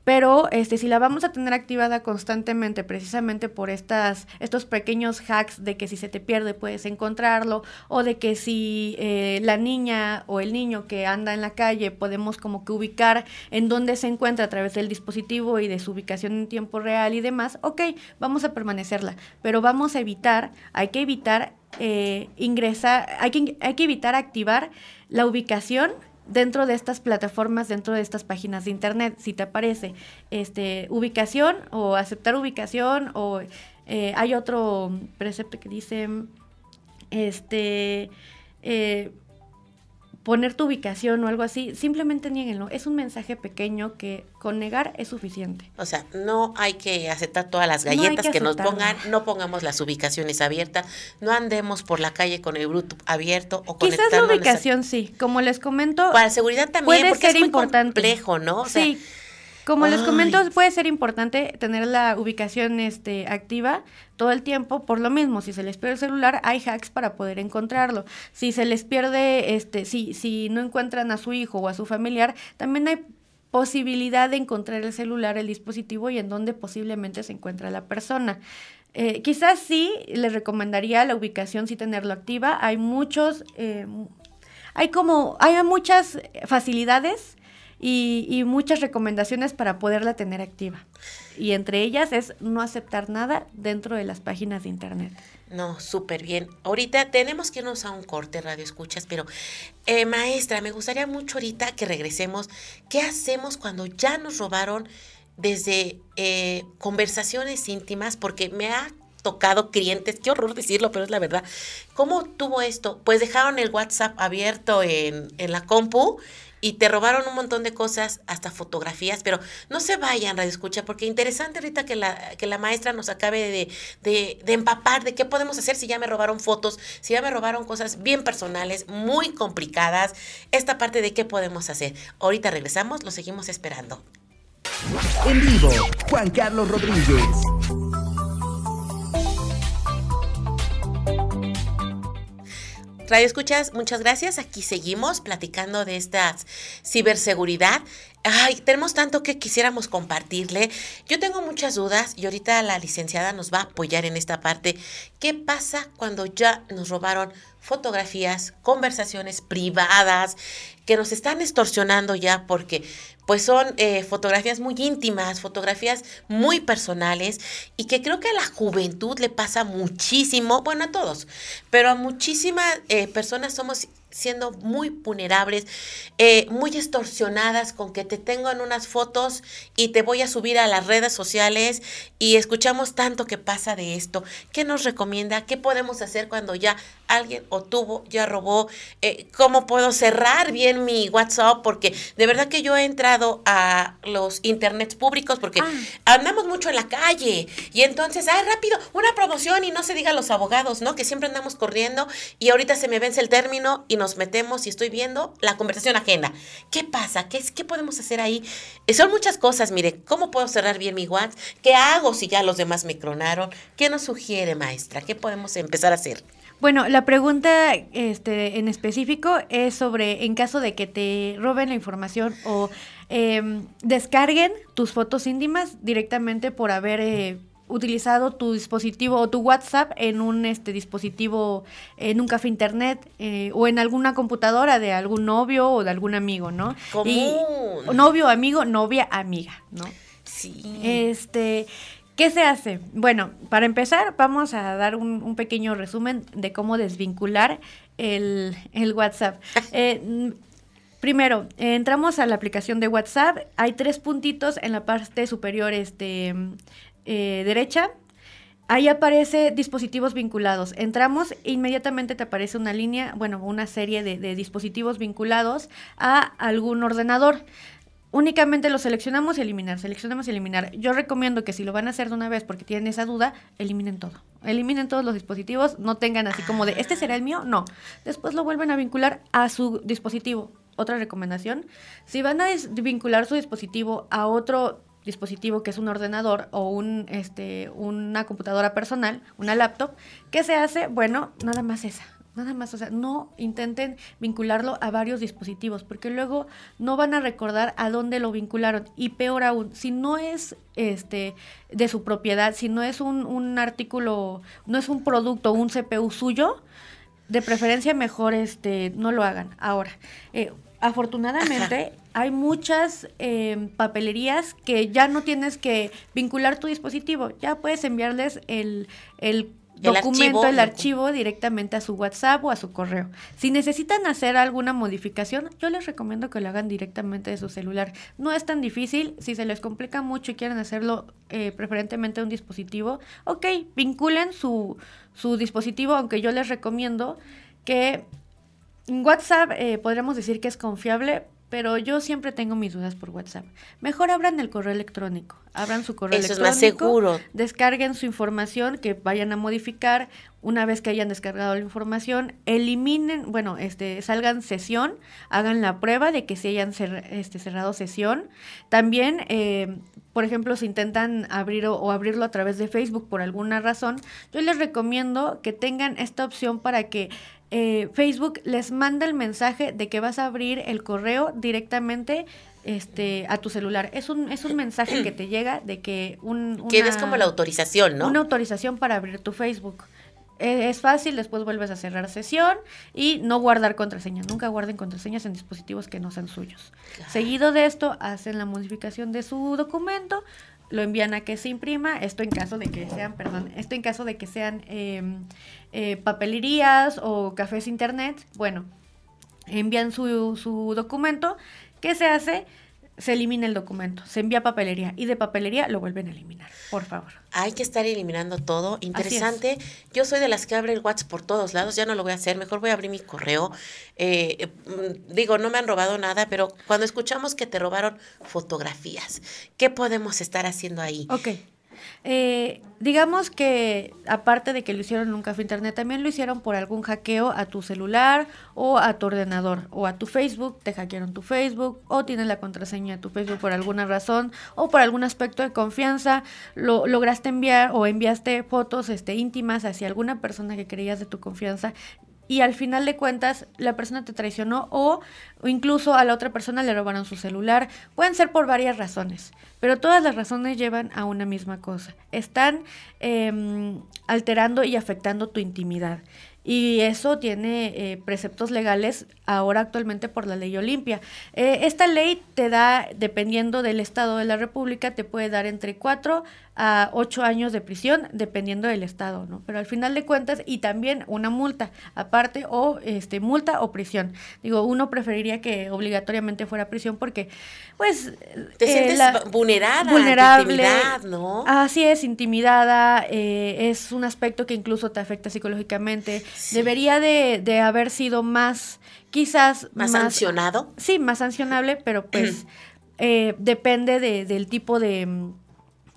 pero este, si la vamos a tener activada constantemente, precisamente por estas, estos pequeños hacks de que si se te pierde puedes encontrarlo, o de que si eh, la niña o el niño que anda en la calle podemos como que ubicar en dónde se encuentra a través del dispositivo y de su ubicación en tiempo real y demás, ok, vamos a permanecerla, pero vamos a evitar, hay que evitar eh, ingresar, hay que, hay que evitar activar la ubicación dentro de estas plataformas, dentro de estas páginas de internet, si te aparece este, ubicación o aceptar ubicación o eh, hay otro precepto que dice este eh, poner tu ubicación o algo así, simplemente nieguenlo. Es un mensaje pequeño que con negar es suficiente. O sea, no hay que aceptar todas las galletas que, nos pongan, no pongamos las ubicaciones abiertas, no andemos por la calle con el bruto abierto o Quizás la ubicación sí, como les comento. Para seguridad también, puede porque ser es muy importante. complejo, ¿no? sí. Como les comento, puede ser importante tener la ubicación este, activa todo el tiempo, por lo mismo, si se les pierde el celular, hay hacks para poder encontrarlo. Si se les pierde, este, si, si no encuentran a su hijo o a su familiar, también hay posibilidad de encontrar el celular, el dispositivo y en donde posiblemente se encuentra la persona. Eh, quizás sí les recomendaría la ubicación, sí tenerlo activa. Hay muchos, eh, hay como, hay muchas facilidades y, muchas recomendaciones para poderla tener activa. Y entre ellas es no aceptar nada dentro de las páginas de internet. No, súper bien. Ahorita tenemos que irnos a un corte, radio escuchas, pero eh, maestra, me gustaría mucho ahorita que regresemos. ¿Qué hacemos cuando ya nos robaron desde eh, conversaciones íntimas? Porque me ha tocado clientes, qué horror decirlo, pero es la verdad. ¿Cómo tuvo esto? Pues dejaron el WhatsApp abierto en, en la compu y te robaron un montón de cosas, hasta fotografías, pero no se vayan, Radio Escucha, porque interesante ahorita que la, que la maestra nos acabe de, de, de empapar de qué podemos hacer si ya me robaron fotos, si ya me robaron cosas bien personales, muy complicadas, esta parte de qué podemos hacer. Ahorita regresamos, lo seguimos esperando. En vivo, Juan Carlos Rodríguez. Radio Escuchas, muchas gracias. Aquí seguimos platicando de esta ciberseguridad. Ay, tenemos tanto que quisiéramos compartirle. Yo tengo muchas dudas y ahorita la licenciada nos va a apoyar en esta parte. ¿Qué pasa cuando ya nos robaron fotografías, conversaciones privadas, que nos están extorsionando ya porque pues son eh, fotografías muy íntimas, fotografías muy personales y que creo que a la juventud le pasa muchísimo, bueno a todos, pero a muchísimas eh, personas somos siendo muy vulnerables, eh, muy extorsionadas con que te tengo en unas fotos y te voy a subir a las redes sociales y escuchamos tanto que pasa de esto. ¿Qué nos recomienda? ¿Qué podemos hacer cuando ya alguien o tuvo, ya robó? Eh, ¿Cómo puedo cerrar bien mi WhatsApp? Porque de verdad que yo he entrado a los internets públicos porque ah. andamos mucho en la calle y entonces, ay, rápido, una promoción y no se diga los abogados, ¿no? Que siempre andamos corriendo y ahorita se me vence el término y no nos metemos y estoy viendo la conversación ajena. ¿Qué pasa? ¿Qué, es, qué podemos hacer ahí? Eh, son muchas cosas, mire, ¿cómo puedo cerrar bien mi WhatsApp? ¿Qué hago si ya los demás me clonaron? ¿Qué nos sugiere, maestra? ¿Qué podemos empezar a hacer? Bueno, la pregunta este, en específico es sobre en caso de que te roben la información o em, descarguen tus fotos íntimas directamente por haber eh, utilizado tu dispositivo o tu WhatsApp en un este dispositivo, en un café internet eh, o en alguna computadora de algún novio o de algún amigo, ¿no? Común. novio, amigo, novia, amiga, ¿no? Sí. Este, ¿qué se hace? Bueno, para empezar, vamos a dar un, pequeño resumen de cómo desvincular el, WhatsApp. *laughs* Eh, primero, entramos a la aplicación de WhatsApp. Hay tres puntitos en la parte superior este, eh, derecha, ahí aparece dispositivos vinculados. Entramos, e inmediatamente te aparece una línea, bueno, una serie de, dispositivos vinculados a algún ordenador. Únicamente lo seleccionamos y eliminar, seleccionamos y eliminar. Yo recomiendo que si lo van a hacer de una vez porque tienen esa duda, eliminen todo. Eliminen todos los dispositivos, no tengan así como de, ¿este será el mío? No. Después lo vuelven a vincular a su dispositivo. Otra recomendación, si van a vincular su dispositivo a otro dispositivo que es un ordenador o un, este, una computadora personal, una laptop, ¿qué se hace? Bueno, nada más esa. Nada más, o sea, no intenten vincularlo a varios dispositivos, porque luego no van a recordar a dónde lo vincularon. Y peor aún, si no es este de su propiedad, si no es un, un artículo, no es un producto, un CPU suyo, de preferencia mejor este no lo hagan. Ahora, eh, afortunadamente hay muchas em, papelerías que ya no tienes que vincular tu dispositivo, ya puedes enviarles el, documento, el archivo directamente a su WhatsApp o a su correo. Si necesitan hacer alguna modificación, yo les recomiendo que lo hagan directamente de su celular. No es tan difícil, si se les complica mucho y quieren hacerlo eh, preferentemente a un dispositivo, ok, vinculen su, su dispositivo, aunque yo les recomiendo que WhatsApp eh, podríamos decir que es confiable, pero yo siempre tengo mis dudas por WhatsApp. Mejor abran el correo electrónico, abran su correo Eso electrónico. es más seguro. Descarguen su información que vayan a modificar. Una vez que hayan descargado la información, eliminen, bueno, este, salgan sesión, hagan la prueba de que se hayan este, cerrado sesión. También, eh, por ejemplo, si intentan abrir o, abrirlo a través de Facebook por alguna razón, yo les recomiendo que tengan esta opción para que eh, Facebook les manda el mensaje de que vas a abrir el correo directamente este, a tu celular. Es un, es un mensaje que te llega de que un... que es como la autorización, ¿no? Una autorización para abrir tu Facebook. E, es fácil, después vuelves a cerrar sesión y no guardar contraseñas. Nunca guarden contraseñas en dispositivos que no sean suyos. Seguido de esto, hacen la modificación de su documento, lo envían a que se imprima, esto en caso de que sean, perdón, esto en caso de que sean em, eh, papelerías o cafés internet, bueno, envían su, su documento, ¿qué se hace? Se elimina el documento, se envía a papelería y de papelería lo vuelven a eliminar, por favor. Hay que estar eliminando todo. Interesante. Yo soy de las que abre el WhatsApp por todos lados, ya no lo voy a hacer, mejor voy a abrir mi correo. Eh, mm, digo, no me han robado nada, pero cuando escuchamos que te robaron fotografías, ¿qué podemos estar haciendo ahí? Ok. Eh, digamos que aparte de que lo hicieron en un café internet, también lo hicieron por algún hackeo a tu celular o a tu ordenador o a tu Facebook, te hackearon tu Facebook o tienes la contraseña de tu Facebook por alguna razón o por algún aspecto de confianza, lo lograste enviar o enviaste fotos este, íntimas hacia alguna persona que creías de tu confianza y al final de cuentas la persona te traicionó o, incluso a la otra persona le robaron su celular. Pueden ser por varias razones, pero todas las razones llevan a una misma cosa. Están em, alterando y afectando tu intimidad. Y eso tiene eh, preceptos legales ahora actualmente por la ley Olimpia. Eh, esta ley te da, dependiendo del estado de la República, te puede dar entre cuatro a ocho años de prisión, dependiendo del estado, ¿no? Pero al final de cuentas, y también una multa aparte, o este, multa o prisión. Digo, uno preferiría que obligatoriamente fuera prisión porque, pues... Te sientes eh, vulnerada, vulnerable, ¿no? Así es, intimidada, es un aspecto que incluso te afecta psicológicamente. Debería de, de haber sido más quizás más, sancionado. Sí, más sancionable, pero *clears throat* pues eh, depende de, del tipo de,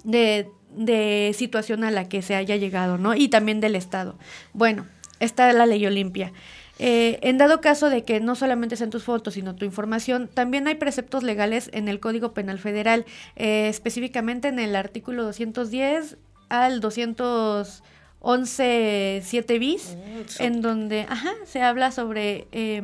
de, situación a la que se haya llegado, ¿no? Y también del Estado. Bueno, está la ley Olimpia. Eh, en dado caso de que no solamente sean tus fotos, sino tu información, también hay preceptos legales en el Código Penal Federal, eh, específicamente en el artículo 210 al 211 7 bis, mm, en donde ajá, se habla sobre eh,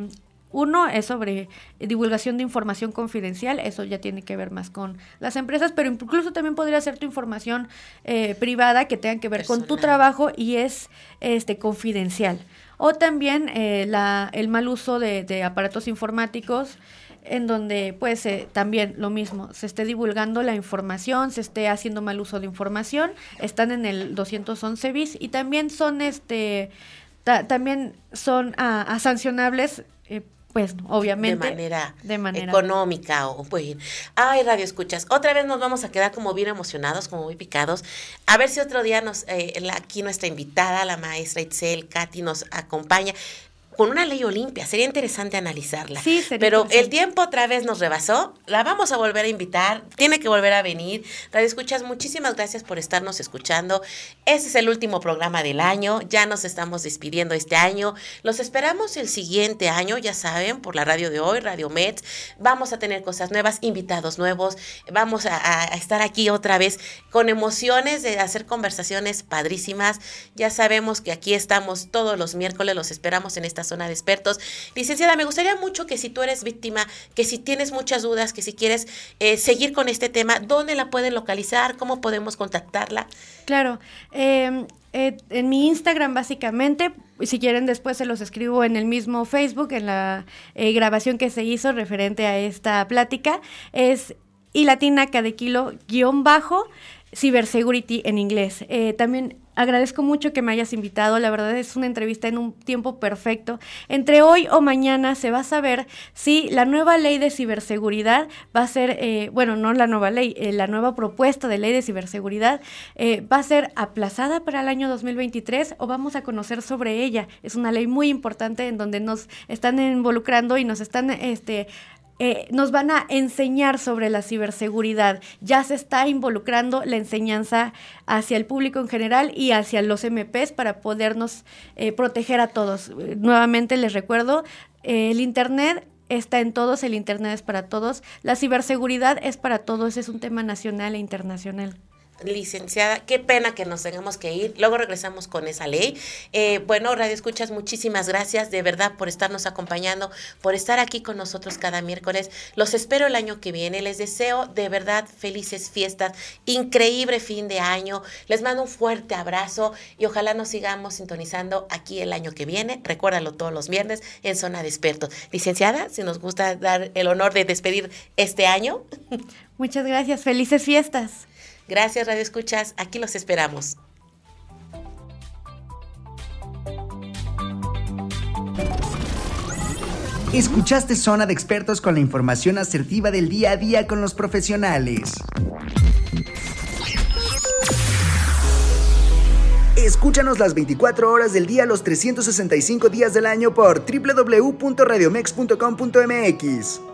uno es sobre divulgación de información confidencial, eso ya tiene que ver más con las empresas, pero incluso también podría ser tu información eh, privada que tenga que ver con tu trabajo y es este confidencial. O también eh, la, el mal uso de, aparatos informáticos en donde pues eh, también lo mismo, se esté divulgando la información, se esté haciendo mal uso de información, están en el 211 bis y también son este también son ah, a, sancionables pues obviamente de manera, económica o pues ay radio escuchas otra vez nos vamos a quedar como bien emocionados como muy picados a ver si otro día nos eh, aquí nuestra invitada la maestra Itzel Katy nos acompaña con una ley Olimpia. Sería interesante analizarla. Sí, sería Pero el tiempo otra vez nos rebasó. La vamos a volver a invitar. Tiene que volver a venir. Radio Escuchas, muchísimas gracias por estarnos escuchando. Este es el último programa del año. Ya nos estamos despidiendo este año. Los esperamos el siguiente año, ya saben, por la radio de hoy, Radio Met. Vamos a tener cosas nuevas, invitados nuevos. Vamos a, a estar aquí otra vez con emociones de hacer conversaciones padrísimas. Ya sabemos que aquí estamos todos los miércoles. Los esperamos en esta zona de expertos. Licenciada, me gustaría mucho que si tú eres víctima, que si tienes muchas dudas, que si quieres eh, seguir con este tema, ¿dónde la pueden localizar? ¿Cómo podemos contactarla? Claro. Em, eh, en mi Instagram básicamente, si quieren después se los escribo en el mismo Facebook, en la eh, grabación que se hizo referente a esta plática, es y latina cada kilo guion bajo cybersecurity en inglés. también agradezco mucho que me hayas invitado. La verdad es una entrevista en un tiempo perfecto. Entre hoy o mañana se va a saber si la nueva ley de ciberseguridad va a ser, eh, bueno, no la nueva ley, eh, la nueva propuesta de ley de ciberseguridad eh, va a ser aplazada para el año 2023 o vamos a conocer sobre ella. Es una ley muy importante en donde nos están involucrando y nos están este, eh, nos van a enseñar sobre la ciberseguridad. Ya se está involucrando la enseñanza hacia el público en general y hacia los MPs para podernos eh, proteger a todos. nuevamente les recuerdo, eh, el Internet está en todos, el Internet es para todos, la ciberseguridad es para todos, es un tema nacional e internacional licenciada, qué pena que nos tengamos que ir. Luego regresamos con esa ley. Eh, bueno, Radio Escuchas, muchísimas gracias de verdad por estarnos acompañando, por estar aquí con nosotros cada miércoles. Los espero el año que viene. Les deseo de verdad felices fiestas, increíble fin de año. Les mando un fuerte abrazo y ojalá nos sigamos sintonizando aquí el año que viene. Recuérdalo todos los viernes en Zona de Expertos. Licenciada, si nos gusta dar el honor de despedir este año. Muchas gracias. Felices fiestas. Gracias, Radio Escuchas. Aquí los esperamos. Escuchaste Zona de Expertos con la información asertiva del día a día con los profesionales. Escúchanos las 24 horas del día, los 365 días del año por www.radiomex.com.mx.